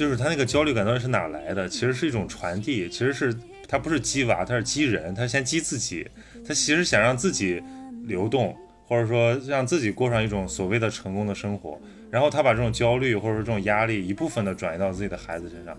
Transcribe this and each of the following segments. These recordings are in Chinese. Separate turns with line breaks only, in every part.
就是他那个焦虑感到底是哪来的？其实是一种传递，其实是他不是激娃，他是激人，他先激自己，他其实想让自己流动，或者说让自己过上一种所谓的成功的生活，然后他把这种焦虑或者说这种压力一部分的转移到自己的孩子身上。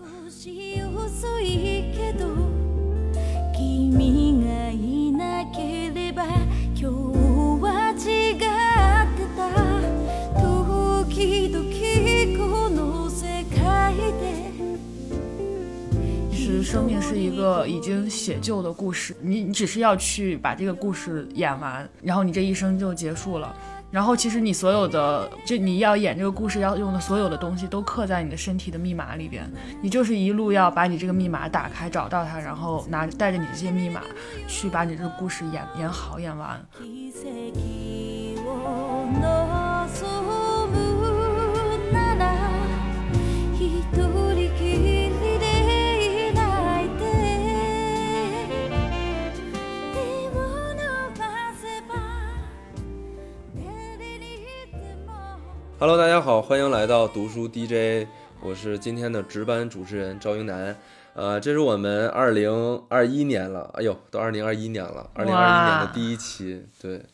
其实生命是一个已经写就的故事，你你只是要去把这个故事演完，然后你这一生就结束了。然后其实你所有的，就你要演这个故事要用的所有的东西，都刻在你的身体的密码里边。你就是一路要把你这个密码打开，找到它，然后拿带着你这些密码，去把你这个故事演演好演完。
Hello，大家好，欢迎来到读书 DJ，我是今天的值班主持人赵英男。呃，这是我们二零二一年了，哎呦，都二零二一年了，二零二一年的第一期，对。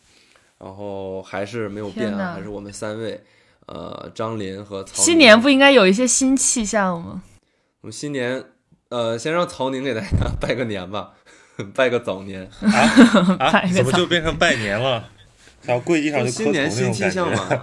然后还是没有变啊，还是我们三位，呃，张林和曹。
新年不应该有一些新气象吗？
我们新年，呃，先让曹宁给大家拜个年吧，拜个早年
啊？怎么就变成拜年了？要跪地上就
新年新气象嘛。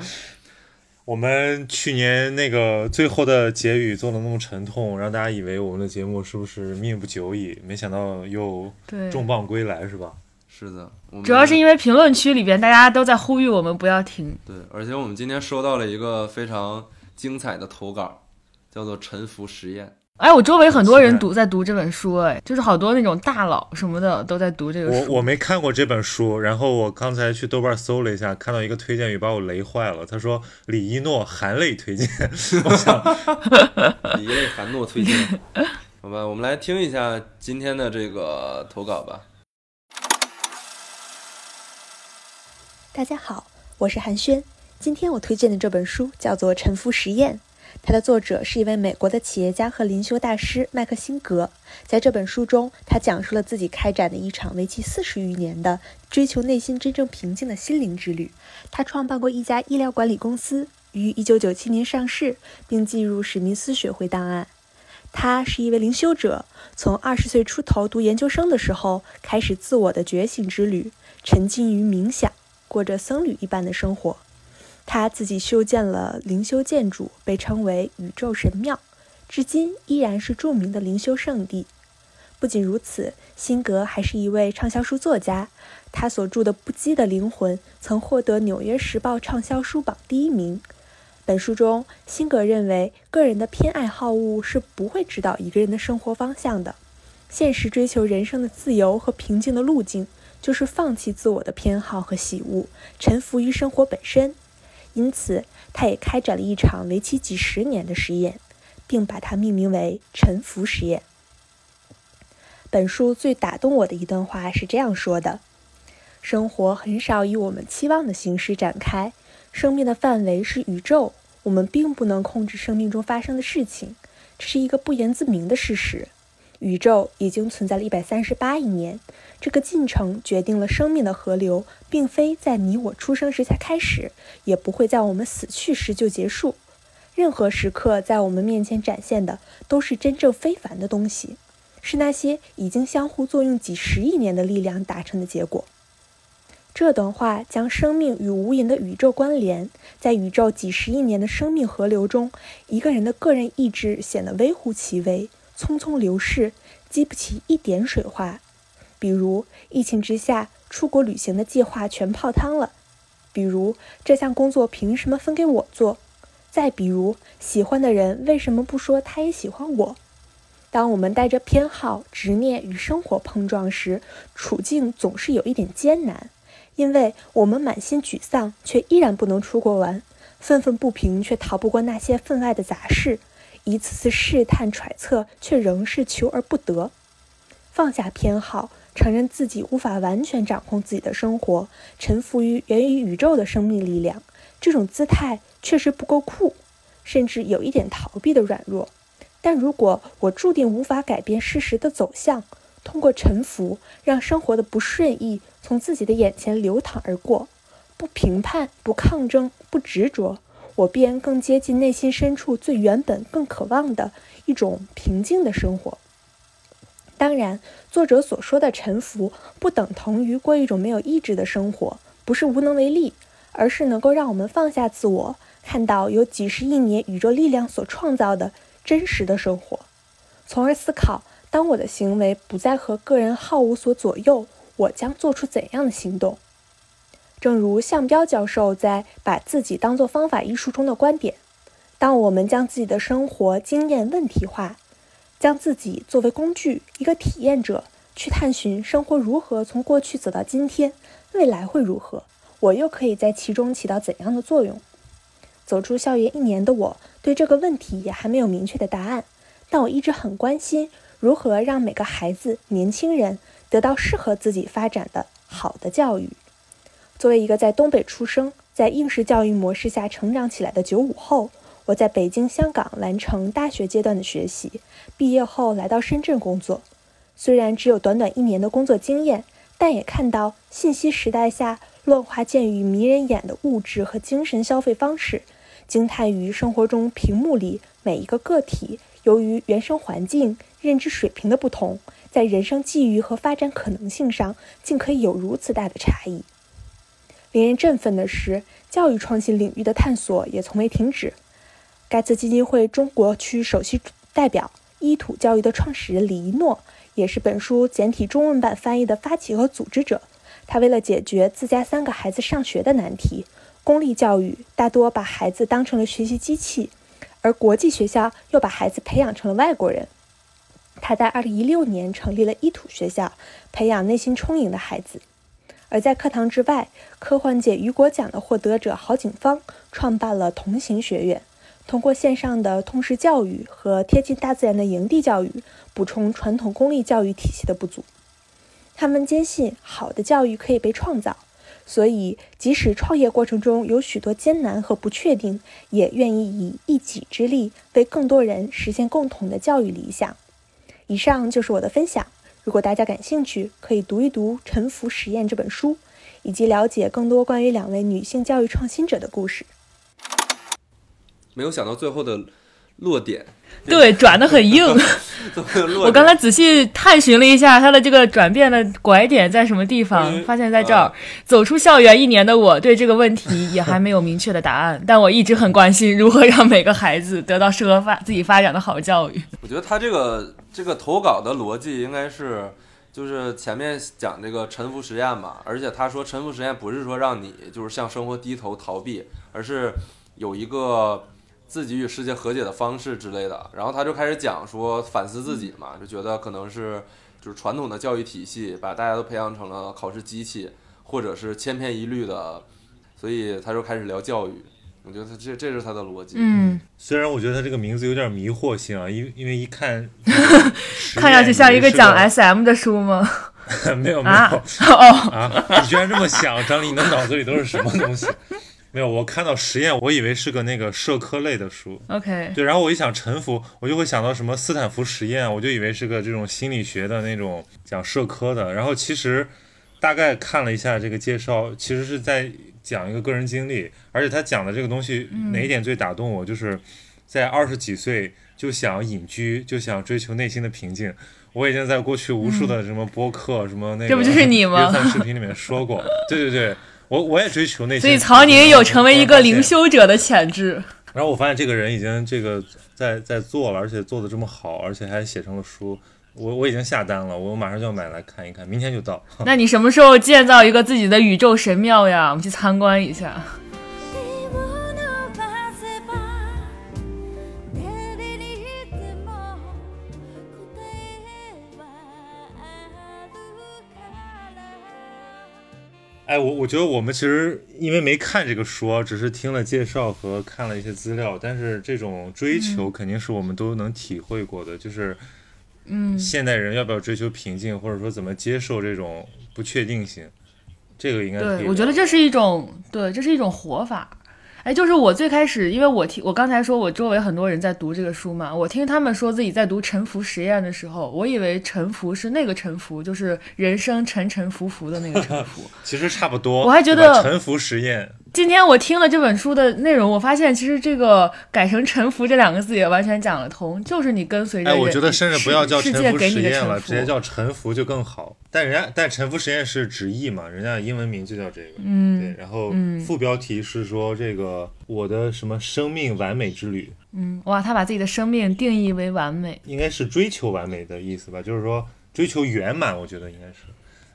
我们去年那个最后的结语做的那么沉痛，让大家以为我们的节目是不是命不久矣？没想到又重磅归来，是吧？
是的，
主要是因为评论区里边大家都在呼吁我们不要停。
对，而且我们今天收到了一个非常精彩的投稿，叫做《沉浮实验》。
哎，我周围很多人读在读这本书，哎，就是好多那种大佬什么的都在读这个
书。我我没看过这本书，然后我刚才去豆瓣搜了一下，看到一个推荐语把我雷坏了。他说李一诺含泪推荐，我想
李一诺含诺推荐，好吧，我们来听一下今天的这个投稿吧。
大家好，我是韩轩，今天我推荐的这本书叫做《沉浮实验》。它的作者是一位美国的企业家和灵修大师麦克辛格。在这本书中，他讲述了自己开展的一场为期四十余年的追求内心真正平静的心灵之旅。他创办过一家医疗管理公司，于1997年上市，并进入史密斯学会档案。他是一位灵修者，从二十岁出头读研究生的时候开始自我的觉醒之旅，沉浸于冥想，过着僧侣一般的生活。他自己修建了灵修建筑，被称为宇宙神庙，至今依然是著名的灵修圣地。不仅如此，辛格还是一位畅销书作家。他所著的《不羁的灵魂》曾获得《纽约时报》畅销书榜第一名。本书中，辛格认为，个人的偏爱好恶是不会指导一个人的生活方向的。现实追求人生的自由和平静的路径，就是放弃自我的偏好和喜恶，臣服于生活本身。因此，他也开展了一场为期几十年的实验，并把它命名为“沉浮实验”。本书最打动我的一段话是这样说的：“生活很少以我们期望的形式展开，生命的范围是宇宙，我们并不能控制生命中发生的事情，这是一个不言自明的事实。宇宙已经存在了一百三十八亿年。”这个进程决定了生命的河流，并非在你我出生时才开始，也不会在我们死去时就结束。任何时刻在我们面前展现的，都是真正非凡的东西，是那些已经相互作用几十亿年的力量达成的结果。这段话将生命与无垠的宇宙关联，在宇宙几十亿年的生命河流中，一个人的个人意志显得微乎其微，匆匆流逝，激不起一点水花。比如疫情之下，出国旅行的计划全泡汤了；比如这项工作凭什么分给我做？再比如喜欢的人为什么不说他也喜欢我？当我们带着偏好、执念与生活碰撞时，处境总是有一点艰难，因为我们满心沮丧，却依然不能出国玩；愤愤不平，却逃不过那些分外的杂事；一次次试探揣测，却仍是求而不得。放下偏好。承认自己无法完全掌控自己的生活，臣服于源于宇宙的生命力量，这种姿态确实不够酷，甚至有一点逃避的软弱。但如果我注定无法改变事实的走向，通过臣服，让生活的不顺意从自己的眼前流淌而过，不评判，不抗争，不执着，我便更接近内心深处最原本、更渴望的一种平静的生活。当然，作者所说的沉浮，不等同于过一种没有意志的生活，不是无能为力，而是能够让我们放下自我，看到有几十亿年宇宙力量所创造的真实的生活，从而思考。当我的行为不再和个人好恶所左右，我将做出怎样的行动？正如向彪教授在《把自己当作方法》一书中的观点：当我们将自己的生活经验问题化，将自己作为工具，一个体验者，去探寻生活如何从过去走到今天，未来会如何？我又可以在其中起到怎样的作用？走出校园一年的我，对这个问题也还没有明确的答案，但我一直很关心。如何让每个孩子、年轻人得到适合自己发展的好的教育？作为一个在东北出生、在应试教育模式下成长起来的九五后，我在北京、香港完成大学阶段的学习，毕业后来到深圳工作。虽然只有短短一年的工作经验，但也看到信息时代下乱花渐欲迷人眼的物质和精神消费方式，惊叹于生活中屏幕里每一个个体。由于原生环境、认知水平的不同，在人生际遇和发展可能性上，竟可以有如此大的差异。令人振奋的是，教育创新领域的探索也从未停止。盖茨基金会中国区首席代表、伊土教育的创始人李一诺，也是本书简体中文版翻译的发起和组织者。他为了解决自家三个孩子上学的难题，公立教育大多把孩子当成了学习机器。而国际学校又把孩子培养成了外国人。他在2016年成立了伊土学校，培养内心充盈的孩子。而在课堂之外，科幻界雨果奖的获得者郝景芳创办了同行学院，通过线上的通识教育和贴近大自然的营地教育，补充传统公立教育体系的不足。他们坚信，好的教育可以被创造。所以，即使创业过程中有许多艰难和不确定，也愿意以一己之力为更多人实现共同的教育理想。以上就是我的分享。如果大家感兴趣，可以读一读《沉浮实验》这本书，以及了解更多关于两位女性教育创新者的故事。
没有想到最后的落点。
对，转的很硬。我刚才仔细探寻了一下他的这个转变的拐点在什么地方，发现在这儿。走出校园一年的我，对这个问题也还没有明确的答案，但我一直很关心如何让每个孩子得到适合发自己发展的好教育。
我觉得他这个这个投稿的逻辑应该是，就是前面讲这个沉浮实验嘛，而且他说沉浮实验不是说让你就是向生活低头逃避，而是有一个。自己与世界和解的方式之类的，然后他就开始讲说反思自己嘛，就觉得可能是就是传统的教育体系把大家都培养成了考试机器，或者是千篇一律的，所以他就开始聊教育。我觉得他这这是他的逻辑。
嗯，
虽然我觉得他这个名字有点迷惑性啊，因因为一看
看上去像一个讲 SM 的书吗？
没有没有哦啊！你居然这么想，张丽，你的脑子里都是什么东西？没有，我看到实验，我以为是个那个社科类的书。
OK，
对，然后我一想沉浮，我就会想到什么斯坦福实验，我就以为是个这种心理学的那种讲社科的。然后其实大概看了一下这个介绍，其实是在讲一个个人经历，而且他讲的这个东西哪一点最打动我，就是在二十几岁就想隐居，就想追求内心的平静。我已经在过去无数的什么播客、什么那个
这不就是你吗？
视频里面说过，对对对。我我也追求那些，
所以曹宁有成为一个灵修者的潜质。
然后我发现这个人已经这个在在做了，而且做的这么好，而且还写成了书。我我已经下单了，我马上就要买来看一看，明天就到。
那你什么时候建造一个自己的宇宙神庙呀？我们去参观一下。
哎，我我觉得我们其实因为没看这个书，只是听了介绍和看了一些资料，但是这种追求肯定是我们都能体会过的，就是，
嗯，
现代人要不要追求平静，或者说怎么接受这种不确定性，这个应该
对，我觉得这是一种对，这是一种活法。哎，就是我最开始，因为我听我刚才说我周围很多人在读这个书嘛，我听他们说自己在读《沉浮实验》的时候，我以为沉浮是那个沉浮，就是人生沉沉浮浮的那个沉浮。
其实差不多。
我还觉得
沉浮实验。
今天我听了这本书的内容，我发现其实这个改成“臣服”这两个字也完全讲得通，就是你跟随着。
哎，我觉得甚至不要叫“沉浮实验”
了，
直接叫“臣服”就更好。但人家但“臣服实验”是直译嘛，人家英文名就叫这个。
嗯。
对，然后副标题是说这个我的什么生命完美之旅。
嗯，哇，他把自己的生命定义为完美，
应该是追求完美的意思吧？就是说追求圆满，我觉得应该是。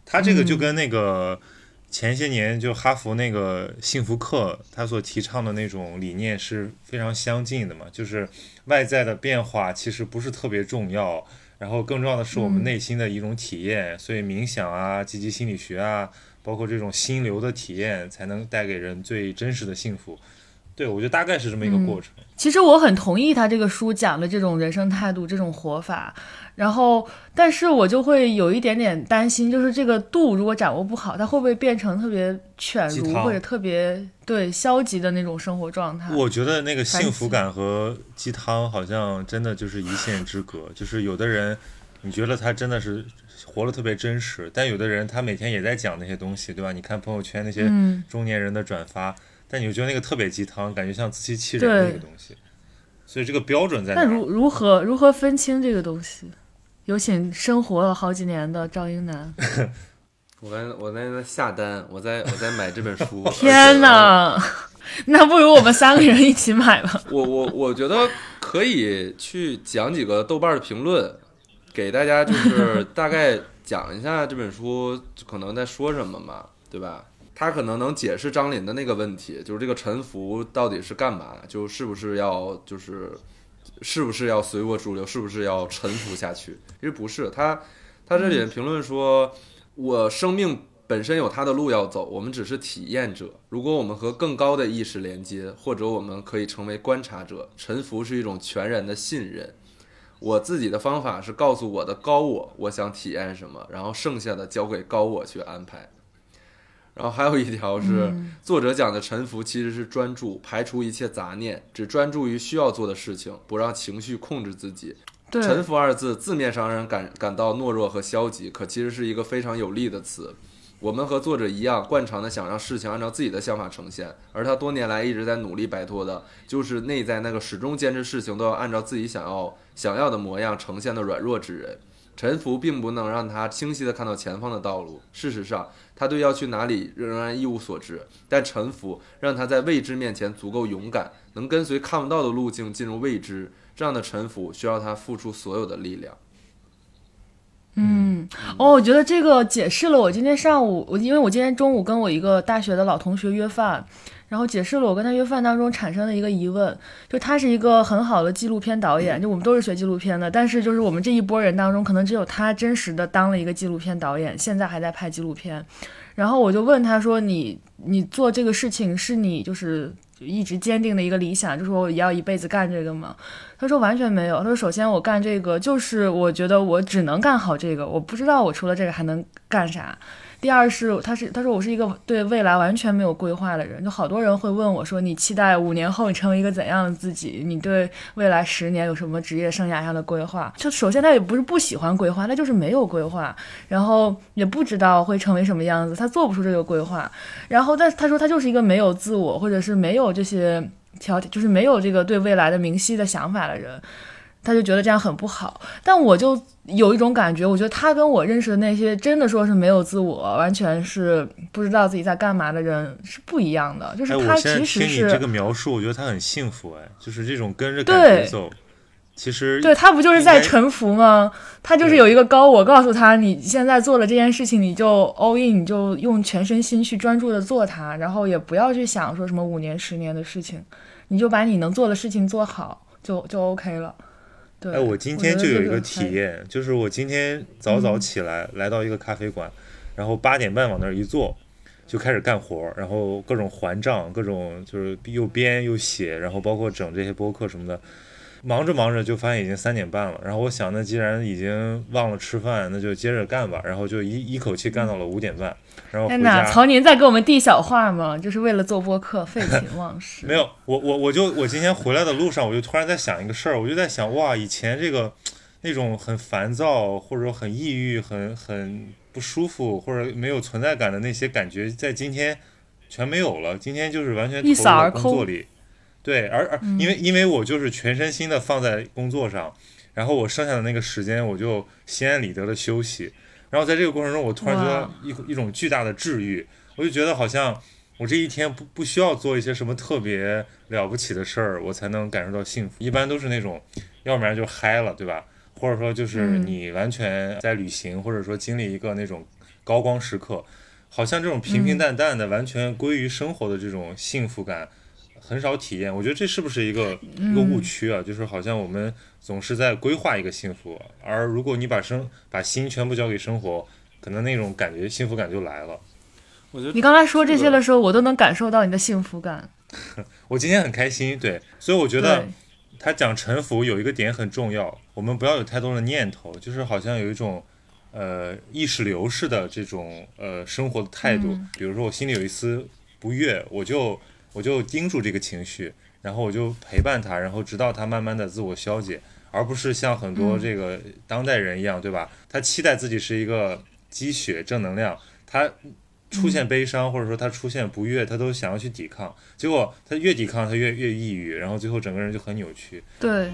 他这个就跟那个。前些年就哈佛那个幸福课，他所提倡的那种理念是非常相近的嘛，就是外在的变化其实不是特别重要，然后更重要的是我们内心的一种体验，所以冥想啊、积极心理学啊，包括这种心流的体验，才能带给人最真实的幸福。对，我觉得大概是这么一个过程。
其实我很同意他这个书讲的这种人生态度、这种活法，然后，但是我就会有一点点担心，就是这个度如果掌握不好，它会不会变成特别犬儒或者特别对消极的那种生活状态？
我觉得那个幸福感和鸡汤好像真的就是一线之隔。就是有的人，你觉得他真的是活得特别真实，但有的人他每天也在讲那些东西，对吧？你看朋友圈那些中年人的转发。但你就觉得那个特别鸡汤，感觉像自欺欺人的那个东西，所以这个标准在哪？
那如如何如何分清这个东西？有请生活了好几年的赵英男。
我在我在那下单，我在我在买这本书。
天哪，那不如我们三个人一起买吧。
我我我觉得可以去讲几个豆瓣的评论，给大家就是大概讲一下这本书可能在说什么嘛，对吧？他可能能解释张林的那个问题，就是这个沉浮到底是干嘛？就是不是要就是是不是要随波逐流？是不是要沉浮下去？其实不是。他他这里评论说，我生命本身有他的路要走，我们只是体验者。如果我们和更高的意识连接，或者我们可以成为观察者。沉浮是一种全然的信任。我自己的方法是告诉我的高我，我想体验什么，然后剩下的交给高我去安排。然后还有一条是，作者讲的沉浮其实是专注，排除一切杂念，只专注于需要做的事情，不让情绪控制自己。沉浮二字字面上让人感感到懦弱和消极，可其实是一个非常有力的词。我们和作者一样，惯常的想让事情按照自己的想法呈现，而他多年来一直在努力摆脱的，就是内在那个始终坚持事情都要按照自己想要想要的模样呈现的软弱之人。沉浮并不能让他清晰地看到前方的道路。事实上，他对要去哪里仍然一无所知。但沉浮让他在未知面前足够勇敢，能跟随看不到的路径进入未知。这样的沉浮需要他付出所有的力量。
嗯，哦，我觉得这个解释了我今天上午，我因为我今天中午跟我一个大学的老同学约饭。然后解释了我跟他约饭当中产生的一个疑问，就他是一个很好的纪录片导演，就我们都是学纪录片的，但是就是我们这一波人当中，可能只有他真实的当了一个纪录片导演，现在还在拍纪录片。然后我就问他说：“你你做这个事情是你就是一直坚定的一个理想，就说我也要一辈子干这个吗？”他说完全没有。他说：“首先我干这个就是我觉得我只能干好这个，我不知道我除了这个还能干啥。”第二是，他是他说我是一个对未来完全没有规划的人，就好多人会问我说，你期待五年后你成为一个怎样的自己？你对未来十年有什么职业生涯上的规划？就首先他也不是不喜欢规划，他就是没有规划，然后也不知道会成为什么样子，他做不出这个规划。然后但他说他就是一个没有自我或者是没有这些条，就是没有这个对未来的明晰的想法的人。他就觉得这样很不好，但我就有一种感觉，我觉得他跟我认识的那些真的说是没有自我，完全是不知道自己在干嘛的人是不一样的。就是他其实是。
听你这个描述，我觉得他很幸福哎，就是这种跟着感觉走。其实
对他不就是在臣服吗？他就是有一个高我告诉他，你现在做了这件事情，你就 all in，你就用全身心去专注的做它，然后也不要去想说什么五年十年的事情，你就把你能做的事情做好，就就 OK 了。哎，
我今天就有一个体验，就是我今天早早起来，来到一个咖啡馆，然后八点半往那儿一坐，就开始干活，然后各种还账，各种就是又编又写，然后包括整这些播客什么的。忙着忙着就发现已经三点半了。然后我想，那既然已经忘了吃饭，那就接着干吧。然后就一一口气干到了五点半，然后回
天哪，
家。
曹宁在给我们递小话吗？就是为了做播客，废寝忘食。
没有，我我我就我今天回来的路上，我就突然在想一个事儿，我就在想，哇，以前这个那种很烦躁或者说很抑郁、很很不舒服或者没有存在感的那些感觉，在今天全没有了。今天就是完全投入到
一扫而空
工作里，对，而而因为因为我就是全身心的放在工作上，然后我剩下的那个时间我就心安理得的休息。然后在这个过程中，我突然觉得一一种巨大的治愈，我就觉得好像我这一天不不需要做一些什么特别了不起的事儿，我才能感受到幸福。一般都是那种，要不然就嗨了，对吧？或者说就是
嗯
你完全在旅行，或者说经历一个那种高光时刻，好像这种平平淡淡的、完全归于生活的这种幸福感。很少体验，我觉得这是不是一个一个误区啊？就是好像我们总是在规划一个幸福，而如果你把生把心全部交给生活，可能那种感觉幸福感就来了。
我觉得
你刚才说这些的时候，我都能感受到你的幸福感。
我今天很开心，对，所以我觉得，他讲臣服有一个点很重要，我们不要有太多的念头，就是好像有一种呃意识流式的这种呃生活的态度。
嗯
比如说我心里有一丝不悦，我就我就盯住这个情绪，然后我就陪伴他，然后直到他慢慢的自我消解，而不是像很多
嗯
这个当代人一样，对吧？他期待自己是一个积雪正能量，他。出现悲伤，或者说他出现不悦，他都想要去抵抗，结果他越抵抗，他越越抑郁，然后最后整个人就很扭曲。
对，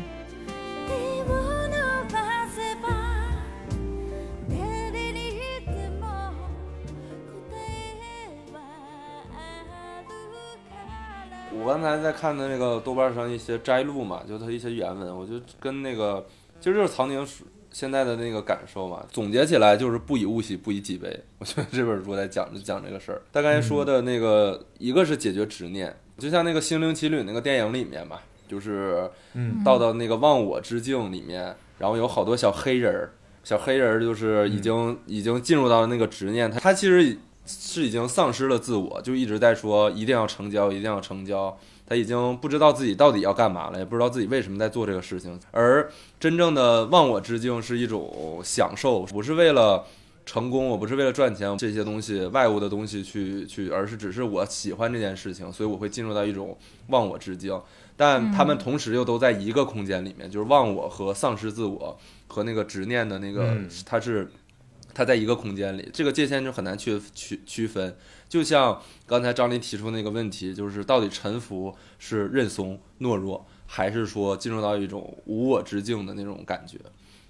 我刚才在看的那个豆瓣上一些摘录嘛，就它一些原文，我就跟那个其实就是曹宁现在的那个感受嘛，总结起来就是不以物喜，不以己悲。我觉得这本书在讲就讲这个事儿。大概说的那个、一个是解决执念，就像那个《心灵奇旅》那个电影里面嘛，就是
嗯
到到那个忘我之境里面，然后有好多小黑人儿，小黑人儿就是已经、已经进入到那个执念，他他其实是已经丧失了自我，就一直在说一定要成交，一定要成交。他已经不知道自己到底要干嘛了，也不知道自己为什么在做这个事情。而真正的忘我之境是一种享受，不是为了成功，我不是为了赚钱这些东西外物的东西去去，而是只是我喜欢这件事情，所以我会进入到一种忘我之境。但他们同时又都在一个空间里面，就是忘我和丧失自我和那个执念的那个，
嗯
它是它在一个空间里，这个界限就很难去区区分。就像刚才张林提出那个问题，就是到底臣服是认怂懦弱，还是说进入到一种无我之境的那种感觉？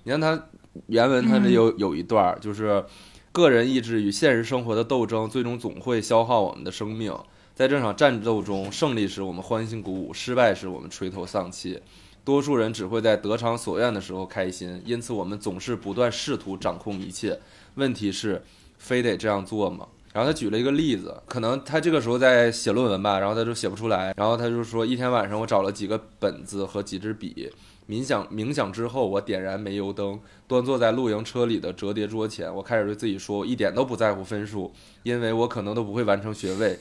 你看他原文，他这有有一段，就是个人意志与现实生活的斗争，最终总会消耗我们的生命。在这场战斗中，胜利时我们欢欣鼓舞，失败时我们垂头丧气。多数人只会在得偿所愿的时候开心，因此我们总是不断试图掌控一切。问题是，非得这样做吗？然后他举了一个例子，可能他这个时候在写论文吧，然后他就写不出来，然后他就说，一天晚上我找了几个本子和几支笔，冥想冥想之后，我点燃煤油灯，端坐在露营车里的折叠桌前，我开始对自己说，我一点都不在乎分数，因为我可能都不会完成学位。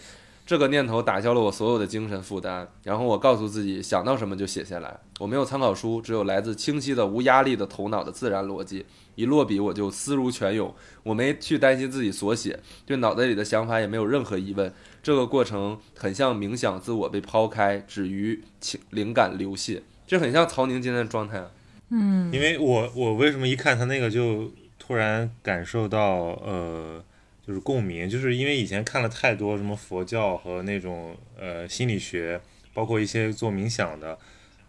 这个念头打消了我所有的精神负担，然后我告诉自己，想到什么就写下来。我没有参考书，只有来自清晰的、无压力的头脑的自然逻辑。一落笔我就思如泉涌，我没去担心自己所写，对脑袋里的想法也没有任何疑问。这个过程很像冥想，自我被抛开，止于情灵感流泻，这很像曹宁今天的状态啊。
嗯，
因为我我为什么一看他那个就突然感受到呃就是共鸣，就是因为以前看了太多什么佛教和那种呃心理学，包括一些做冥想的，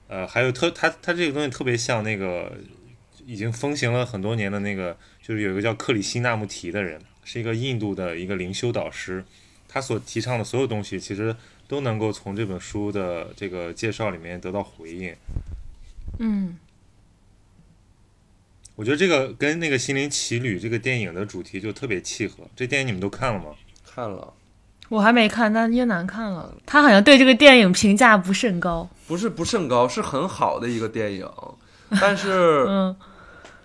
呃还有特他他这个东西特别像那个已经风行了很多年的那个，就是有一个叫克里希纳穆提的人，是一个印度的一个灵修导师，他所提倡的所有东西其实都能够从这本书的这个介绍里面得到回应。
嗯，
我觉得这个跟那个《心灵奇旅》这个电影的主题就特别契合。这电影你们都看了吗？
看了，
我还没看，但叶楠看了，他好像对这个电影评价不甚高。
不是不甚高，是很好的一个电影，但是
嗯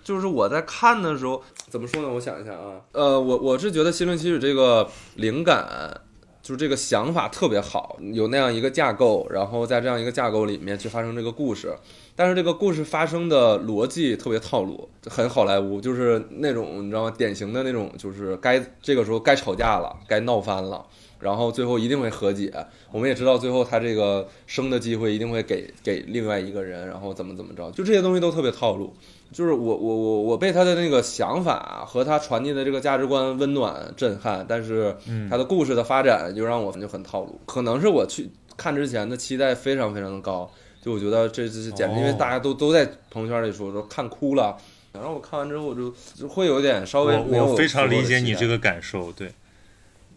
就是我在看的时候，怎么说呢？我想一下啊，呃，我我是觉得《心灵奇旅》这个灵感，就是这个想法特别好，有那样一个架构，然后在这样一个架构里面去发生这个故事。但是这个故事发生的逻辑特别套路，很好莱坞，就是那种你知道吗？典型的那种，就是该这个时候该吵架了，该闹翻了，然后最后一定会和解。我们也知道最后他这个生的机会一定会给给另外一个人，然后怎么怎么着，就这些东西都特别套路。就是我我我我被他的那个想法和他传递的这个价值观温暖震撼，但是他的故事的发展就让我们就很套路。可能是我去看之前的期待非常非常的高，就我觉得这这简直，因为
哦
大家都都在朋友圈里说说看哭了，然后我看完之后我就就会有点稍微
我我非常理解你这
个。
个感受，对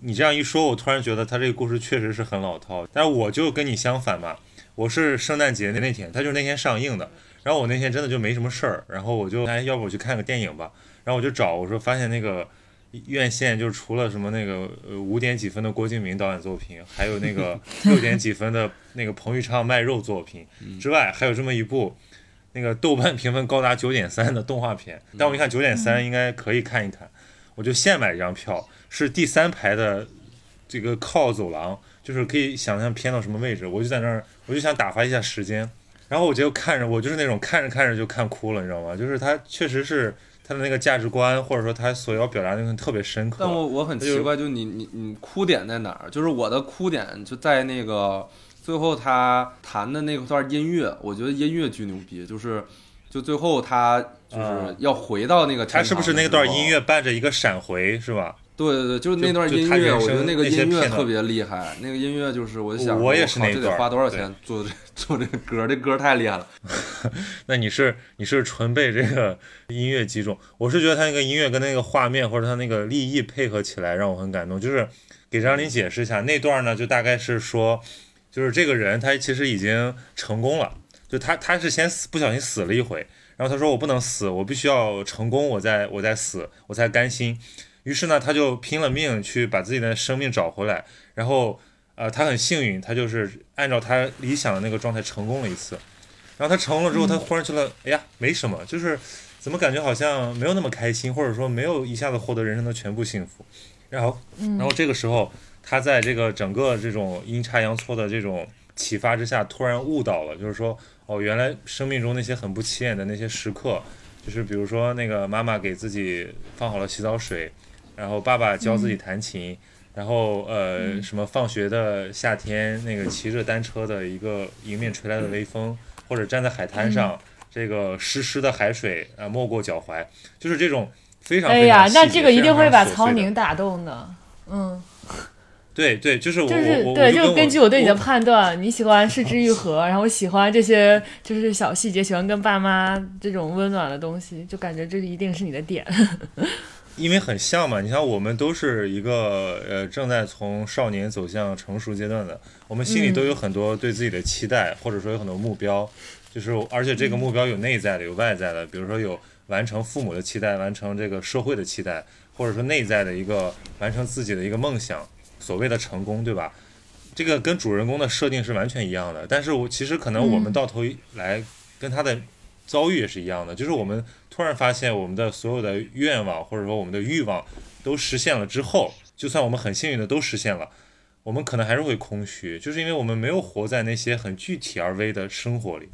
你这样一说，我突然觉得他这个故事确实是很老套。但是我就跟你相反嘛，我是圣诞节那天，他就是那天上映的，然后我那天真的就没什么事儿，然后我就哎，要不我去看个电影吧，然后我就找，我说发现那个院线就除了什么那个呃五点几分的郭敬明导演作品，还有那个 六点几分的那个彭昱畅卖肉作品之外，还有这么一部。那个豆瓣评分高达九点三的动画片，但我一看九点三应该可以看一看，我就现买一张票，是第三排的这个靠走廊，就是可以想象偏到什么位置，我就在那儿，我就想打发一下时间，然后我就看着，我就是那种看着看着就看哭了，你知道吗？就是他确实是他的那个价值观，或者说他所要表达的东西特别深刻。
但我我很奇怪，就你你你哭点在哪儿？就是我的哭点就在那个最后他弹的那段音乐，我觉得音乐巨牛逼，就是就最后他就是
啊
要回到那个
他是不是那段音乐伴着一个闪回，是吧？
对对对，就是那段音乐，我觉得那个音乐特别厉害。那个音乐就是，我就想，
我也是
靠这得
那段
花多少钱做这做这个歌？这歌太厉害了。
那你是你是纯被这个音乐击中，我是觉得他那个音乐跟那个画面或者他那个立意配合起来让我很感动。就是给张琳解释一下，那段呢就大概是说，就是这个人他其实已经成功了，就他他是先死不小心死了一回，然后他说我不能死，我必须要成功，我再我再死，我才甘心。于是呢，他就拼了命去把自己的生命找回来，然后呃，他很幸运，他就是按照他理想的那个状态成功了一次。然后他成功了之后，他忽然觉得，哎呀，没什么，就是怎么感觉好像没有那么开心，或者说没有一下子获得人生的全部幸福。然后，然后这个时候，他在这个整个这种阴差阳错的这种启发之下，突然悟到了，就是说，哦，原来生命中那些很不起眼的那些时刻，就是比如说那个妈妈给自己放好了洗澡水，然后爸爸教自己弹琴。然后呃，什么放学的夏天，那个骑着单车的一个迎面吹来的微风，或者站在海滩上，这个湿湿的海水啊没过脚踝，就是这种非常
哎呀，那这个一定会把曹宁打动的。嗯，
对对，就是我
就是
我我
对，
就
是根据我对你的
我
判断，你喜欢失之愈合，然后喜欢这些就是小细节，喜欢跟爸妈这种温暖的东西，就感觉这一定是你的点。
因为很像嘛，你像我们都是一个呃正在从少年走向成熟阶段的，我们心里都有很多对自己的期待，或者说有很多目标，就是而且这个目标有内在的，有外在的，比如说有完成父母的期待，完成这个社会的期待，或者说内在的一个完成自己的一个梦想，所谓的成功，对吧？这个跟主人公的设定是完全一样的，但是我其实可能我们到头来跟他的遭遇也是一样的，就是我们突然发现我们的所有的愿望或者说我们的欲望都实现了之后，就算我们很幸运的都实现了，我们可能还是会空虚，就是因为我们没有活在那些很具体而微的生活里。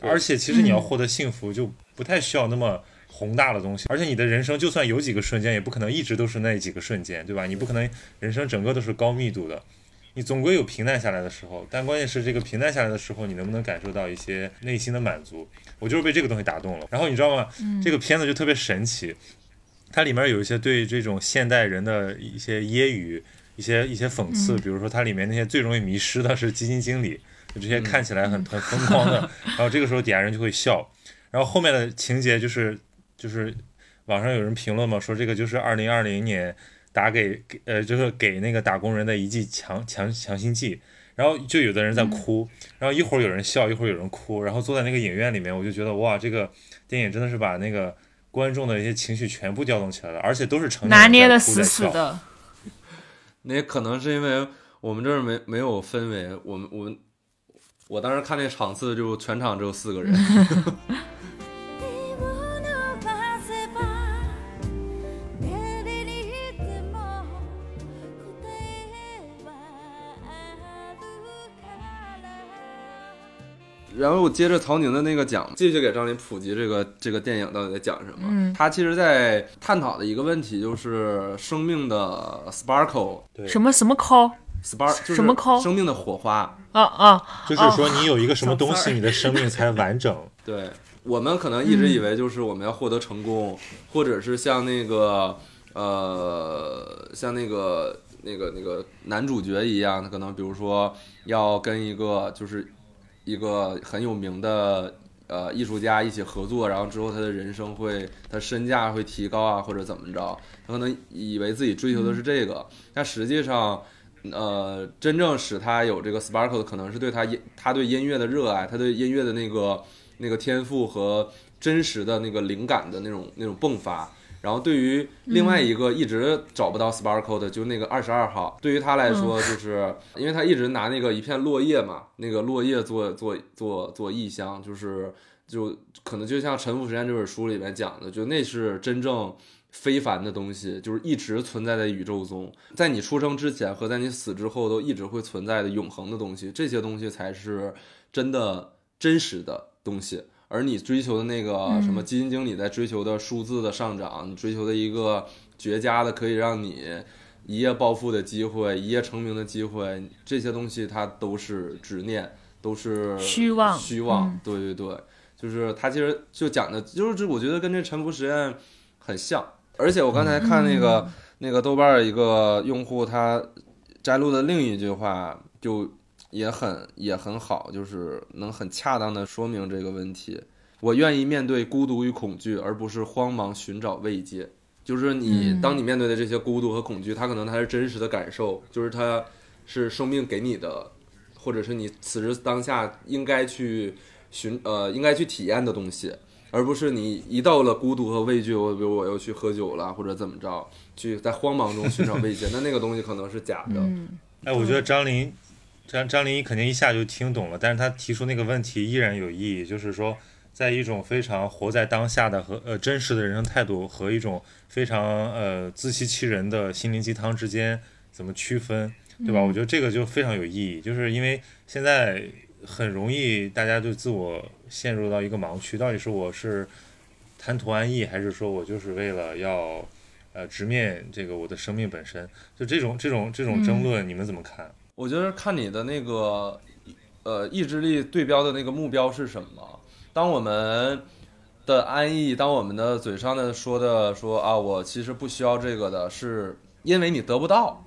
而且其实你要获得幸福，就不太需要那么宏大的东西。而且你的人生就算有几个瞬间，也不可能一直都是那几个瞬间，对吧？你不可能人生整个都是高密度的。你总归有平淡下来的时候，但关键是这个平淡下来的时候，你能不能感受到一些内心的满足？我就是被这个东西打动了。然后你知道吗？这个片子就特别神奇，它里面有一些对这种现代人的一些揶揄、一些一些讽刺，比如说它里面那些最容易迷失的是基金经理，就这些看起来很很疯狂的，然后这个时候底下人就会笑，然后后面的情节就是就是网上有人评论嘛，说这个就是二零二零年打给给呃就是给那个打工人的一剂强强强心剂。然后就有的人在哭，然后一会儿有人笑，一会儿有人哭，然后坐在那个影院里面，我就觉得哇，这个电影真的是把那个观众的一些情绪全部调动起来了，而且都是成年人
拿捏的死死的。
那也可能是因为我们这儿没没有氛围，我们我们我当时看那场次就全场只有四个人，然后我接着曹宁的那个讲，继续给张琳普及这个这个电影到底在讲什么。
嗯
他其实在探讨的一个问题就是生命的 sparkle。
对，
什么什么 call
spark 就是
什么 call？
生命的火花。
啊啊，
就是说你有一个什么东西，你的生命才完整。
对我们可能一直以为就是我们要获得成功，或者是像那个呃，像那个那个那个男主角一样，他可能比如说要跟一个就是一个很有名的呃艺术家一起合作，然后之后他的人生会他身价会提高啊，或者怎么着，他可能以为自己追求的是这个，但实际上。呃，真正使他有这个 sparkle 的，可能是对他音，他对音乐的热爱，他对音乐的那个那个天赋和真实的那个灵感的那种那种迸发。然后对于另外一个一直找不到 sparkle 的，就那个二十二号，对于他来说，就是因为他一直拿那个一片落叶嘛，那个落叶做做做做意象，就是就可能就像《沉浮实验》这本书里面讲的，就那是真正。非凡的东西，就是一直存在在宇宙中，在你出生之前和在你死之后都一直会存在的永恒的东西，这些东西才是真的真实的东西。而你追求的那个什么基金经理在追求的数字的上涨，你追求的一个绝佳的可以让你一夜暴富的机会、一夜成名的机会，这些东西它都是执念，都是
虚妄
虚妄。
嗯
对对对，就是他其实就讲的，就是这我觉得跟这沉浮实验很像。而且我刚才看那个、那个豆瓣儿一个用户他摘录的另一句话，就也很也很好，就是能很恰当的说明这个问题。我愿意面对孤独与恐惧，而不是慌忙寻找慰藉。就是你，
嗯
当你面对的这些孤独和恐惧，它可能它是真实的感受，就是它是生命给你的，或者是你此时当下应该去寻呃应该去体验的东西。而不是你一到了孤独和畏惧，我比如我又去喝酒了，或者怎么着，去在慌忙中寻找慰藉，那那个东西可能是假的。
嗯，
哎，我觉得张琳，张张琳肯定一下就听懂了，但是他提出那个问题依然有意义，就是说，在一种非常活在当下的和呃真实的人生态度和一种非常呃自欺欺人的心灵鸡汤之间怎么区分，对吧？我觉得这个就非常有意义，就是因为现在很容易大家就自我陷入到一个盲区，到底是我是贪图安逸，还是说我就是为了要呃直面这个我的生命本身？就这种这种这种争论，你们怎么看？
我觉得看你的那个呃意志力对标的那个目标是什么。当我们的安逸，当我们的嘴上的说的说啊，我其实不需要这个的，是因为你得不到。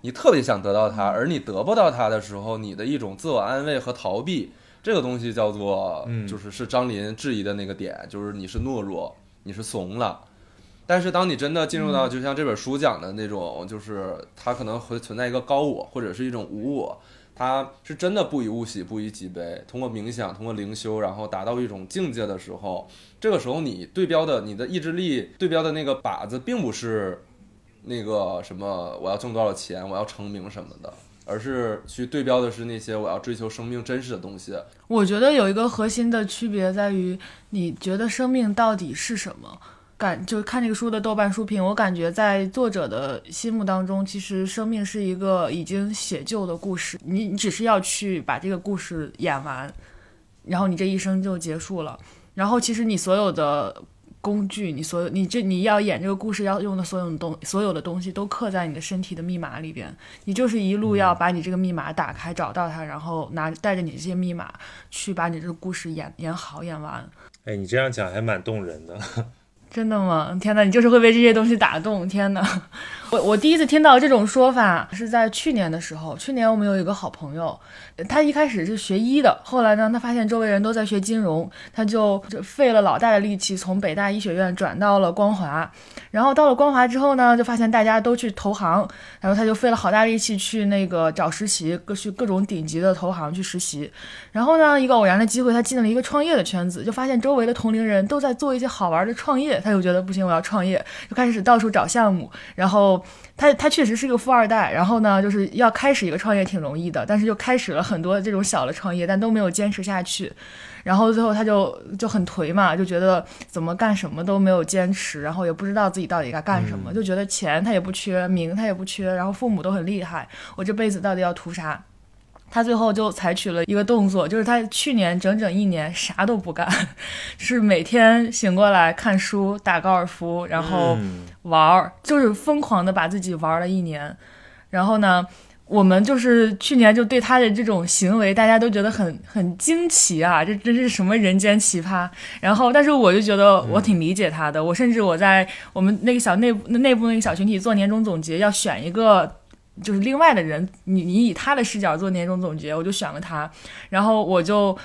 你特别想得到它，而你得不到它的时候，你的一种自我安慰和逃避，这个东西叫做，
嗯
就是是张琳质疑的那个点，就是你是懦弱，你是怂了。但是当你真的进入到，就像这本书讲的那种，就是它可能会存在一个高我，或者是一种无我，它是真的不以物喜，不以己悲。通过冥想，通过灵修，然后达到一种境界的时候，这个时候你对标的，你的意志力对标的那个靶子，并不是那个什么我要挣多少钱，我要成名什么的，而是去对标的是那些我要追求生命真实的东西。
我觉得有一个核心的区别在于，你觉得生命到底是什么？感就是看这个书的豆瓣书评，我感觉在作者的心目当中，其实生命是一个已经写就的故事，你你只是要去把这个故事演完，然后你这一生就结束了。然后其实你所有的工具，你所有你这你要演这个故事要用的所有的东所有的东西都刻在你的身体的密码里边，你就是一路要把你这个密码打开，找到它，然后拿带着你这些密码去把你这个故事演演好演完。
哎，你这样讲还蛮动人的。
真的吗？天哪，你就是会被这些东西打动！天哪，我我第一次听到这种说法是在去年的时候。去年我们有一个好朋友，他一开始是学医的，后来呢，他发现周围人都在学金融，他就就费了老大的力气从北大医学院转到了光华。然后到了光华之后呢，就发现大家都去投行，然后他就费了好大力气去那个找实习，各去各种顶级的投行去实习。然后呢，一个偶然的机会，他进了一个创业的圈子，就发现周围的同龄人都在做一些好玩的创业，他就觉得不行，我要创业，就开始到处找项目。然后他他确实是个富二代，然后呢，就是要开始一个创业挺容易的，但是就开始了很多这种小的创业，但都没有坚持下去。然后最后他就就很颓嘛，就觉得怎么干什么都没有坚持，然后也不知道自己到底该干什么，就觉得钱他也不缺，名他也不缺，然后父母都很厉害，我这辈子到底要图啥？他最后就采取了一个动作，就是他去年整整一年啥都不干，是每天醒过来看书、打高尔夫，然后
嗯
玩儿，就是疯狂的把自己玩了一年。然后呢，我们就是去年就对他的这种行为，大家都觉得很很惊奇啊，这真是什么人间奇葩。然后，但是我就觉得我挺理解他的，我甚至我在我们那个小内部内部那个小群体做年终总结，要选一个。就是另外的人，你你以他的视角做年终总结，我就选了他，然后我就，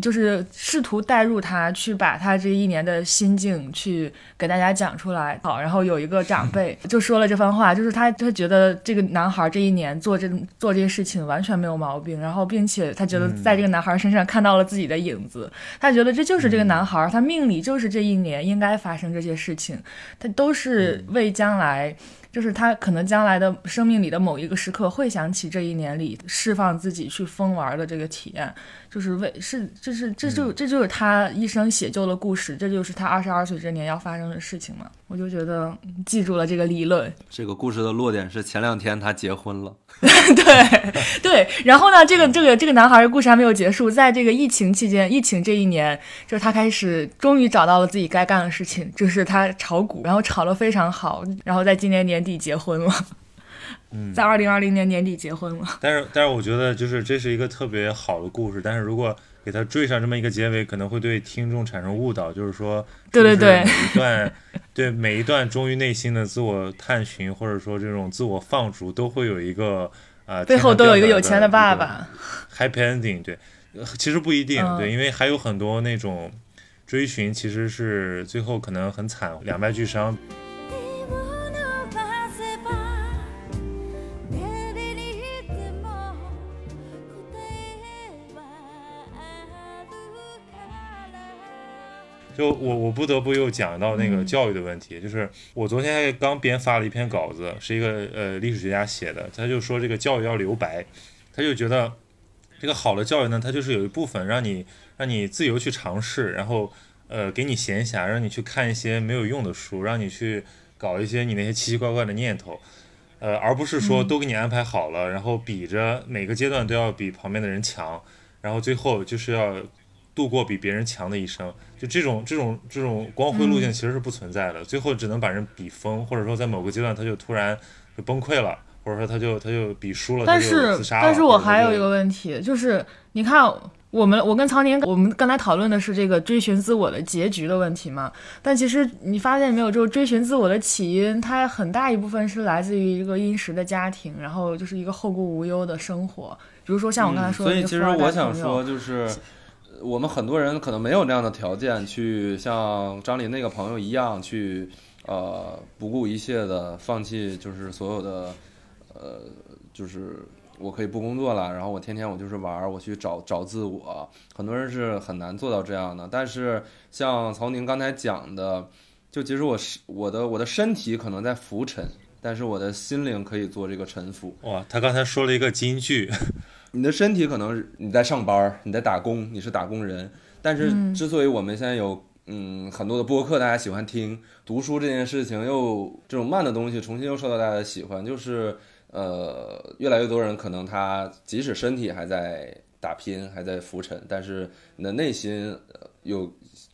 就是试图带入他，去把他这一年的心境去给大家讲出来。好，然后有一个长辈 就说了这番话，就是他他觉得这个男孩这一年做这做这些事情完全没有毛病，然后并且他觉得在这个男孩身上看到了自己的影子，他觉得这就是这个男孩，他命里就是这一年应该发生这些事情，他都是为将来。就是他可能将来的生命里的某一个时刻，会想起这一年里释放自己去疯玩的这个体验，就是为是这是这就这就是他一生写就的故事，这就是他二十二岁这年要发生的事情嘛。我就觉得记住了这个理论，
这个故事的落点是前两天他结婚了，
对对。然后呢，这个这个这个男孩的故事还没有结束，在这个疫情期间，疫情这一年，就是他开始终于找到了自己该干的事情，就是他炒股，然后炒得非常好，然后在今年年底结婚了。
嗯
在二零二零年年底结婚了。
但是但是我觉得就是这是一个特别好的故事，但是如果给它缀上这么一个结尾，可能会对听众产生误导，就是说，
对对对
每一段 对每一段忠于内心的自我探寻，或者说这种自我放逐，都会有一个呃
背后都有一个有钱的爸爸。
happy ending，对，呃其实不一定，
嗯
对，因为还有很多那种追寻其实是最后可能很惨，两败俱伤。就我我不得不又讲到那个
嗯
教育的问题，就是我昨天还刚编发了一篇稿子，是一个呃历史学家写的，他就说这个教育要留白，他就觉得这个好的教育呢，它就是有一部分让你让你自由去尝试，然后呃给你闲暇，让你去看一些没有用的书，让你去搞一些你那些奇奇怪怪的念头。呃，而不是说都给你安排好了，然后比着每个阶段都要比旁边的人强，然后最后就是要度过比别人强的一生。就这种这种这种光辉路径其实是不存在的，最后只能把人比疯，或者说在某个阶段他就突然就崩溃了，或者说他就他就比输了，
但
是自杀了。
但是我还有一个问题，就是你看我们我跟曹宁，我们刚才讨论的是这个追寻自我的结局的问题嘛，但其实你发现没有，就是追寻自我的起因，它很大一部分是来自于一个殷实的家庭，然后就是一个后顾无忧的生活，比如说像我刚才说的
嗯所以其实我想说，就是呃我们很多人可能没有这样的条件去像张琳那个朋友一样去呃不顾一切的放弃，就是所有的呃就是。我可以不工作了，然后我天天我就是玩儿，我去找找自我。很多人是很难做到这样的，但是像曹宁刚才讲的，就其实我是我的我的身体可能在浮沉，但是我的心灵可以做这个沉浮。
哇，他刚才说了一个金句，
你的身体可能是你在上班儿，你在打工，你是打工人。但是
嗯
之所以我们现在有嗯很多的播客，大家喜欢听读书这件事情，又这种慢的东西重新又受到大家的喜欢，就是呃越来越多人可能他即使身体还在打拼，还在浮沉，但是你的内心呃又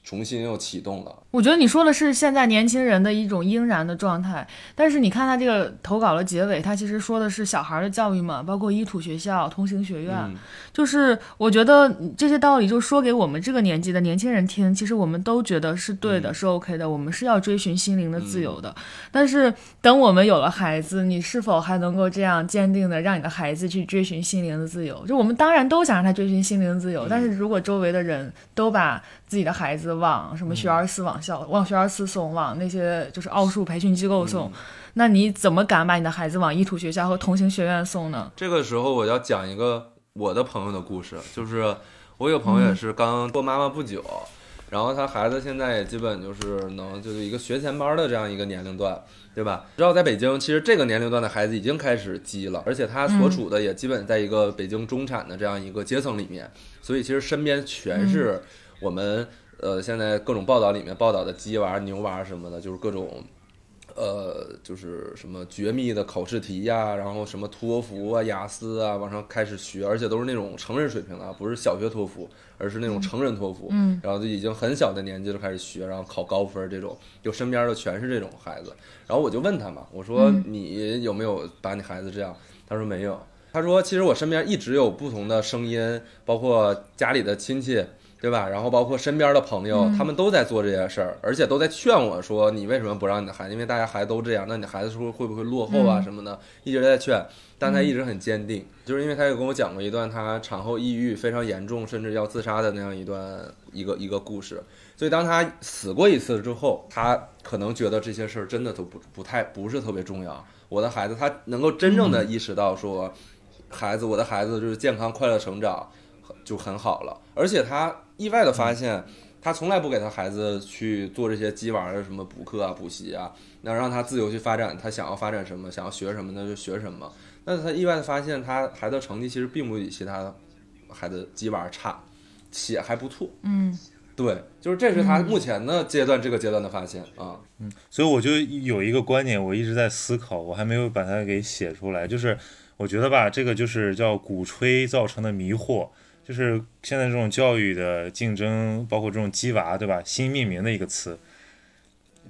重新又启动了。
我觉得你说的是现在年轻人的一种应然的状态，但是你看他这个投稿的结尾，他其实说的是小孩的教育嘛，包括依土学校、通行学院，
嗯，
就是我觉得这些道理就说给我们这个年纪的年轻人听，其实我们都觉得是对的，是 OK 的，我们是要追寻心灵的自由的。但是等我们有了孩子，你是否还能够这样坚定的让你的孩子去追寻心灵的自由？就我们当然都想让他追寻心灵的自由，但是如果周围的人都把自己的孩子往什么学而思网校、往学而思送，往那些就是奥数培训机构送，那你怎么敢把你的孩子往依土学校和同行学院送呢？
这个时候我要讲一个我的朋友的故事，就是我有个朋友也是刚做妈妈不久，然后他孩子现在也基本就是能就是一个学前班的这样一个年龄段，对吧？知道在北京，其实这个年龄段的孩子已经开始积了，而且他所处的也基本在一个北京中产的这样一个阶层里面，所以其实身边全是我们呃现在各种报道里面报道的鸡娃、牛娃什么的，就是各种。呃，就是什么绝密的考试题呀，然后什么托福啊、雅思啊，往上开始学，而且都是那种成人水平的啊，不是小学托福，而是那种成人托福。
嗯，
然后就已经很小的年纪就开始学，然后考高分儿这种，就身边的全是这种孩子。然后我就问他嘛，我说
嗯
你有没有把你孩子这样？他说没有。他说其实我身边一直有不同的声音，包括家里的亲戚。对吧？然后包括身边的朋友，
嗯
他们都在做这些事儿，而且都在劝我说：“你为什么不让你的孩子？因为大家孩子都这样，那你孩子是不是会不会落后啊
嗯
什么的？”一直在劝，但他一直很坚定，就是因为他也跟我讲过一段他产后抑郁非常严重，甚至要自杀的那样一段一个一个故事。所以当他死过一次之后，他可能觉得这些事儿真的都不不太不是特别重要。我的孩子，他能够真正的意识到说，孩子，我的孩子就是健康快乐成长就很好了。而且他意外的发现，他从来不给他孩子去做这些鸡娃的什么补课啊、补习啊，那让他自由去发展，他想要发展什么，想要学什么那就学什么。那他意外的发现，他孩子成绩其实并不比其他孩子鸡娃差，且还不错。
嗯
对，就是这是他目前的阶段这个阶段的发现啊。
嗯所以我就有一个观点，我一直在思考，我还没有把它给写出来。就是我觉得吧，这个就是叫鼓吹造成的迷惑，就是现在这种教育的竞争，包括这种鸡娃，对吧？新命名的一个词，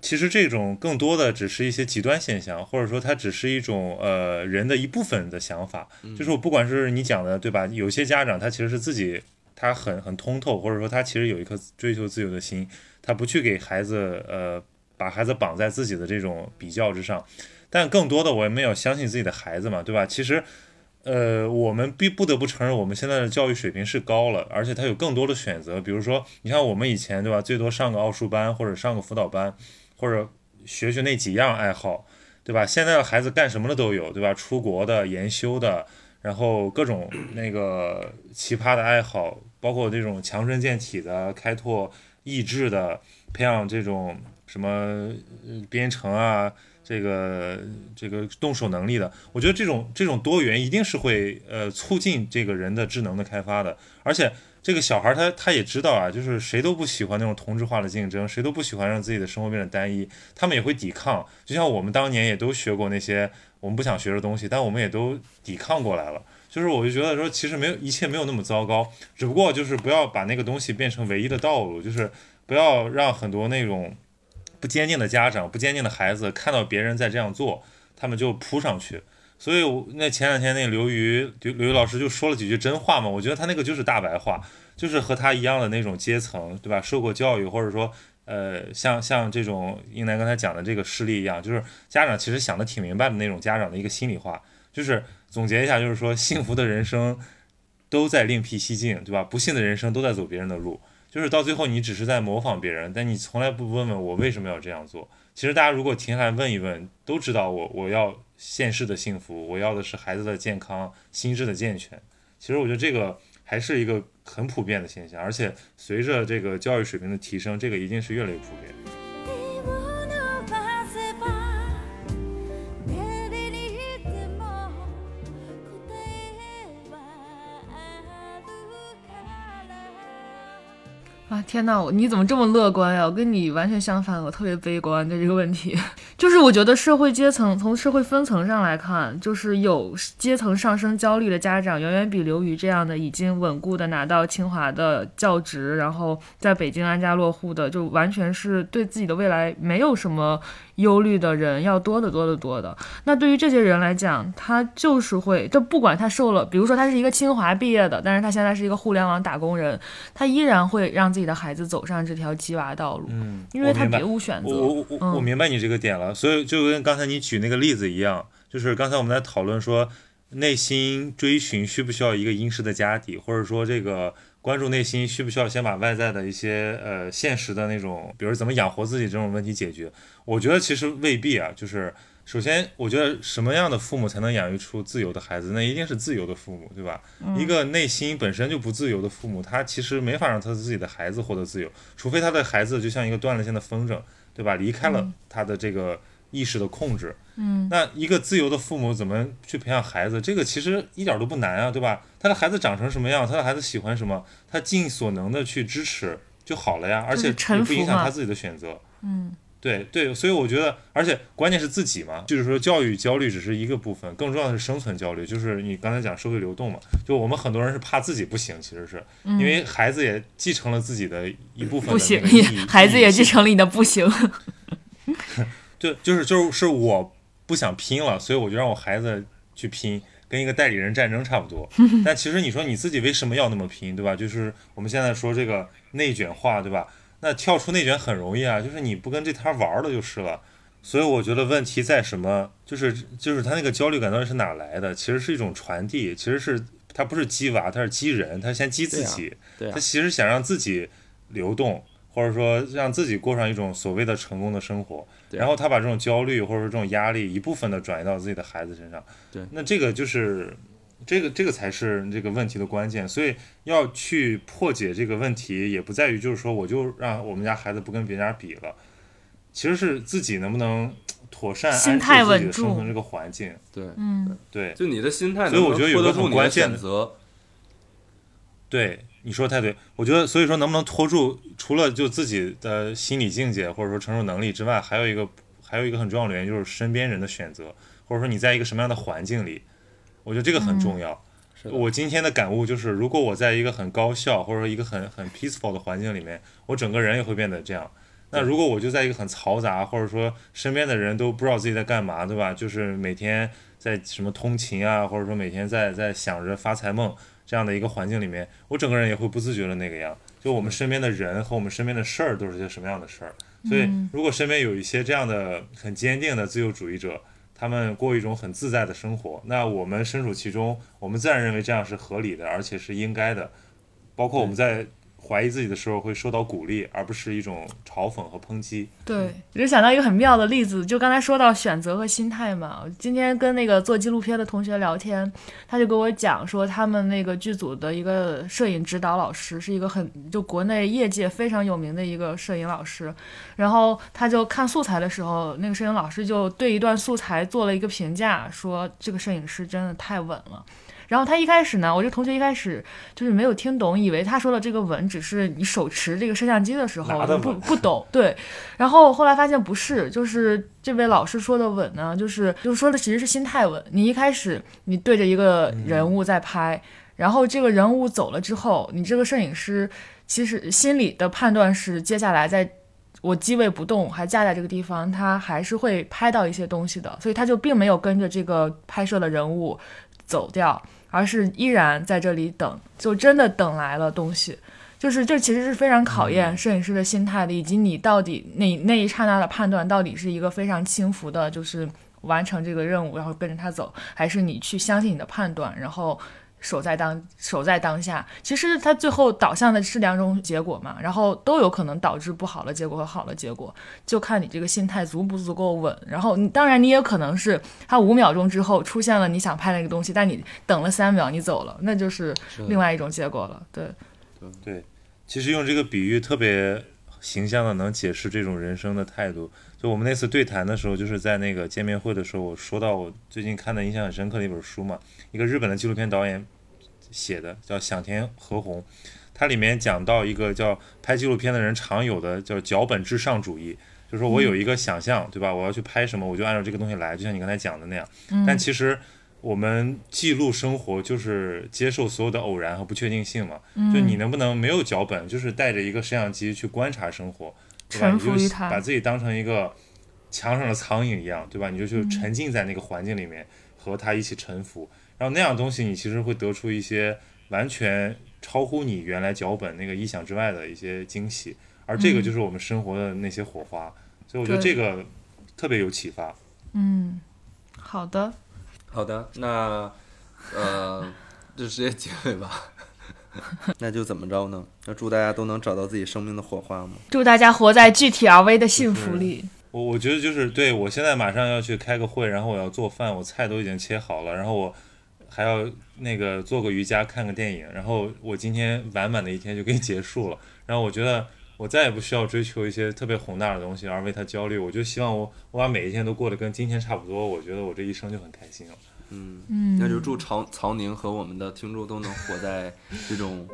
其实这种更多的只是一些极端现象，或者说它只是一种呃人的一部分的想法。就是我不管是你讲的，对吧？有些家长他其实是自己他很很通透，或者说他其实有一颗追求自由的心，他不去给孩子呃把孩子绑在自己的这种比较之上。但更多的我们要相信自己的孩子嘛，对吧？其实。呃，我们必不得不承认，我们现在的教育水平是高了，而且它有更多的选择。比如说，你看我们以前对吧，最多上个奥数班或者上个辅导班，或者学学那几样爱好，对吧？现在的孩子干什么的都有，对吧？出国的、研修的，然后各种 那个奇葩的爱好，包括这种强身健体的、开拓意志的、培养这种什么编程啊。这个这个动手能力的，我觉得这种这种多元一定是会呃促进这个人的智能的开发的，而且这个小孩他他也知道啊，就是谁都不喜欢那种同质化的竞争，谁都不喜欢让自己的生活变得单一，他们也会抵抗，就像我们当年也都学过那些我们不想学的东西，但我们也都抵抗过来了。就是我就觉得说，其实没有一切没有那么糟糕，只不过就是不要把那个东西变成唯一的道路，就是不要让很多那种。不坚定的家长、不坚定的孩子看到别人在这样做，他们就扑上去。所以那前两天那刘瑜刘刘瑜老师就说了几句真话嘛，我觉得他那个就是大白话，就是和他一样的那种阶层，对吧？受过教育，或者说呃，像像这种英楠刚才讲的这个事例一样，就是家长其实想的挺明白的那种家长的一个心里话，就是总结一下，就是说幸福的人生都在另辟蹊径，对吧？不幸的人生都在走别人的路。就是到最后，你只是在模仿别人，但你从来不问问我为什么要这样做。其实大家如果停下来问一问，都知道我我要现世的幸福，我要的是孩子的健康、心智的健全。其实我觉得这个还是一个很普遍的现象，而且随着这个教育水平的提升，这个一定是越来越普遍。
啊，天呐，我你怎么这么乐观呀？我跟你完全相反，我特别悲观对这个问题。就是我觉得社会阶层从社会分层上来看，就是有阶层上升焦虑的家长，远远比刘宇这样的已经稳固的拿到清华的教职，然后在北京安家落户的，就完全是对自己的未来没有什么忧虑的人要多得多得多的。那对于这些人来讲，他就是会，就不管他受了，比如说他是一个清华毕业的，但是他现在是一个互联网打工人，他依然会让自己的孩子走上这条鸡娃道路，
嗯，
因为他别无选择。
我我我明白你这个点了，所以就跟刚才你举那个例子一样，就是刚才我们在讨论说，内心追寻需不需要一个殷实的家底，或者说这个关注内心需不需要先把外在的一些呃现实的那种，比如怎么养活自己这种问题解决。我觉得其实未必啊，就是首先我觉得什么样的父母才能养育出自由的孩子？那一定是自由的父母，对吧？一个内心本身就不自由的父母，他其实没法让他自己的孩子获得自由，除非他的孩子就像一个断了线的风筝，对吧？离开了他的这个意识的控制。
嗯，
那一个自由的父母怎么去培养孩子？这个其实一点都不难啊，对吧？他的孩子长成什么样，他的孩子喜欢什么，他尽所能的去支持就好了呀，而且也不影响他自己的选择。
嗯，
对对，所以我觉得，而且关键是自己嘛，就是说教育焦虑只是一个部分，更重要的是生存焦虑，就是你刚才讲社会流动嘛，就我们很多人是怕自己不行，其实是因为孩子也继承了自己的一部分的
不行 孩子也继承了你的不行。
就就是就是是我不想拼了，所以我就让我孩子去拼，跟一个代理人战争差不多。但其实你说你自己为什么要那么拼，对吧？就是我们现在说这个内卷化，对吧？那跳出内卷很容易啊，就是你不跟这摊玩了就是了。所以我觉得问题在什么？就是就是他那个焦虑感到底是哪来的？其实是一种传递，其实是他不是激娃，他是激人，他先激自己。
对啊
他，其实想让自己流动，或者说让自己过上一种所谓的成功的生活，然后他把这种焦虑或者说这种压力一部分的转移到自己的孩子身上。
对
那这个就是这个这个才是这个问题的关键。所以要去破解这个问题，也不在于就是说我就让我们家孩子不跟别人家比了，其实是自己能不能妥善安
心态
置自己的生存这个环境。
对，
嗯，
对
就你的心态
所以我觉得有
的
很关键的
选择。
对，你说的太对。我觉得，所以说能不能拖住，除了就自己的心理境界或者说承受能力之外，还有一个还有一个很重要的原因就是身边人的选择，或者说你在一个什么样的环境里，我觉得这个很重要。我今天的感悟就是，如果我在一个很高效或者说一个很很 peaceful 的环境里面，我整个人也会变得这样。那如果我就在一个很嘈杂，或者说身边的人都不知道自己在干嘛，对吧？就是每天在什么通勤啊，或者说每天在在想着发财梦这样的一个环境里面，我整个人也会不自觉的那个样。就我们身边的人和我们身边的事儿都是些什么样的事儿。所以，如果身边有一些这样的很坚定的自由主义者，他们过一种很自在的生活，那我们身处其中，我们自然认为这样是合理的，而且是应该的。包括我们在怀疑自己的时候会受到鼓励，而不是一种嘲讽和抨击。
对，我就想到一个很妙的例子，就刚才说到选择和心态嘛。我今天跟那个做纪录片的同学聊天，他就跟我讲说，他们那个剧组的一个摄影指导老师是一个很就国内业界非常有名的一个摄影老师，然后他就看素材的时候，那个摄影老师就对一段素材做了一个评价，说这个摄影师真的太稳了。然后他一开始呢，我这个同学一开始就是没有听懂，以为他说的这个稳只是你手持这个摄像机的时候不不懂，对。然后后来发现不是，就是这位老师说的稳呢，就是就是说的其实是心态稳。你一开始你对着一个人物在拍，然后这个人物走了之后，你这个摄影师其实心里的判断是接下来在。我机位不动，还架在这个地方，他还是会拍到一些东西的，所以他就并没有跟着这个拍摄的人物走掉，而是依然在这里等，就真的等来了东西。就是这其实是非常考验摄影师的心态的，以及你到底那那一刹那的判断到底是一个非常轻浮的，就是完成这个任务，然后跟着他走，还是你去相信你的判断，然后守在当守在当下。其实它最后导向的是两种结果嘛，然后都有可能导致不好的结果和好的结果，就看你这个心态足不足够稳。然后你当然你也可能是它五秒钟之后出现了你想拍那个东西，但你等了三秒你走了，那就是另外一种结果了。对。
对，其实用这个比喻特别形象的能解释这种人生的态度。就我们那次对谈的时候，就是在那个见面会的时候，我说到我最近看的印象很深刻的一本书嘛，一个日本的纪录片导演写的，叫响田和宏。它里面讲到一个叫拍纪录片的人常有的叫脚本至上主义，就是说我有一个想象，对吧？我要去拍什么，我就按照这个东西来，就像你刚才讲的那样。但其实我们记录生活就是接受所有的偶然和不确定性嘛。就你能不能没有脚本，就是带着一个摄像机去观察生活，对吧？
臣
你就
服于它
把自己当成一个墙上的苍蝇一样，对吧？你就去沉浸在那个环境里面，和他一起沉浮。然后那样东西，你其实会得出一些完全超乎你原来脚本那个意想之外的一些惊喜。而这个就是我们生活的那些火花。所以我觉得这个特别有启发。
嗯，好的，
好的，那呃，就直接结尾吧。那就怎么着呢？那祝大家都能找到自己生命的火花吗？
祝大家活在具体而微的幸福里。
我我觉得就是对我现在马上要去开个会，然后我要做饭，我菜都已经切好了，然后我还要那个做个瑜伽，看个电影，然后我今天完满的一天就可以结束了。然后我觉得我再也不需要追求一些特别宏大的东西而为它焦虑，我就希望我我把每一天都过得跟今天差不多，我觉得我这一生就很开心了。
嗯，
嗯，
那就祝曹曹宁和我们的听众都能活在这种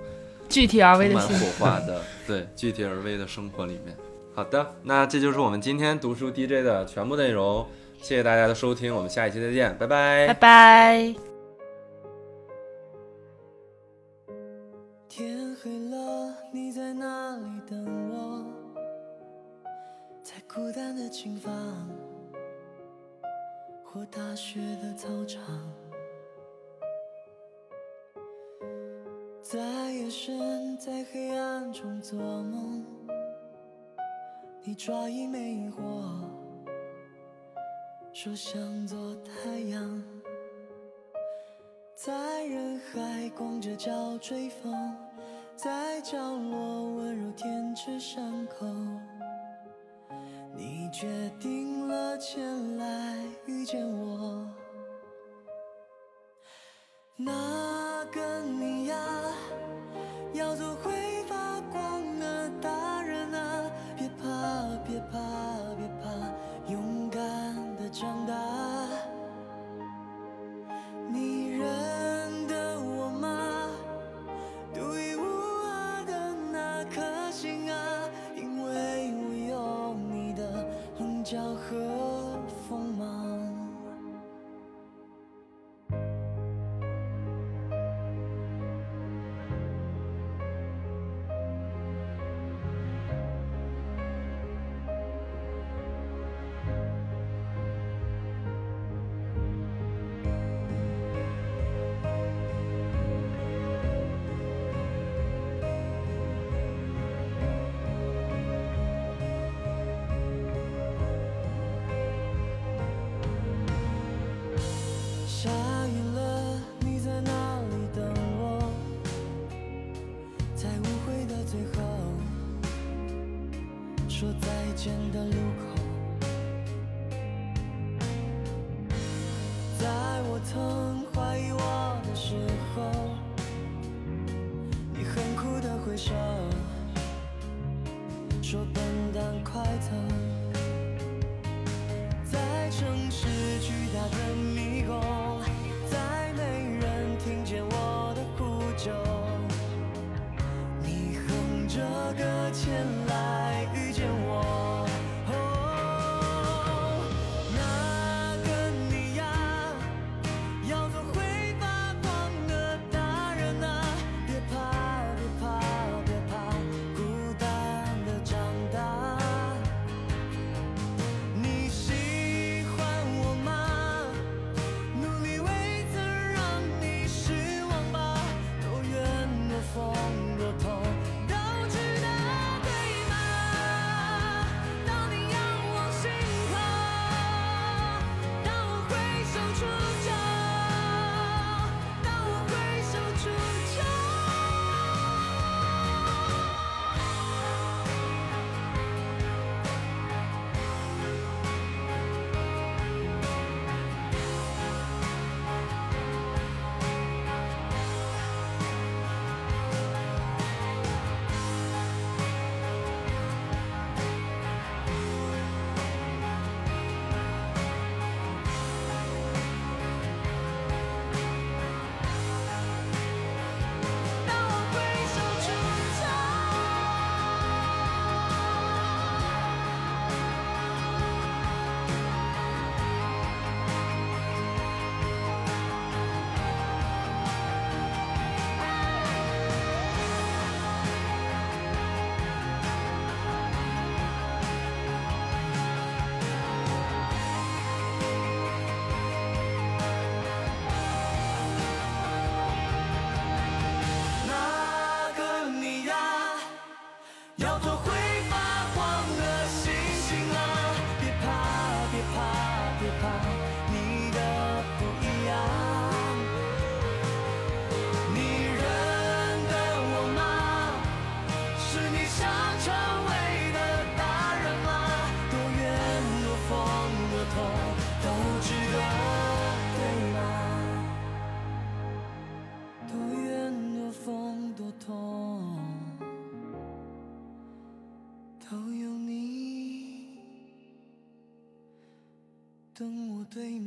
具体而微的幸福。
火花的 对具体而微的生活里面。好的，那这就是我们今天读书 DJ 的全部内容，谢谢大家的收听，我们下一期再见，拜拜
拜拜。
天黑了，你在哪里等我？在孤单的琴房，过大学的操场，在夜深，在黑暗中做梦。你抓一枚萤火，说想做太阳。在人海光着脚追风，在角落温柔舔舐伤口。你决定了前来见我，对吗？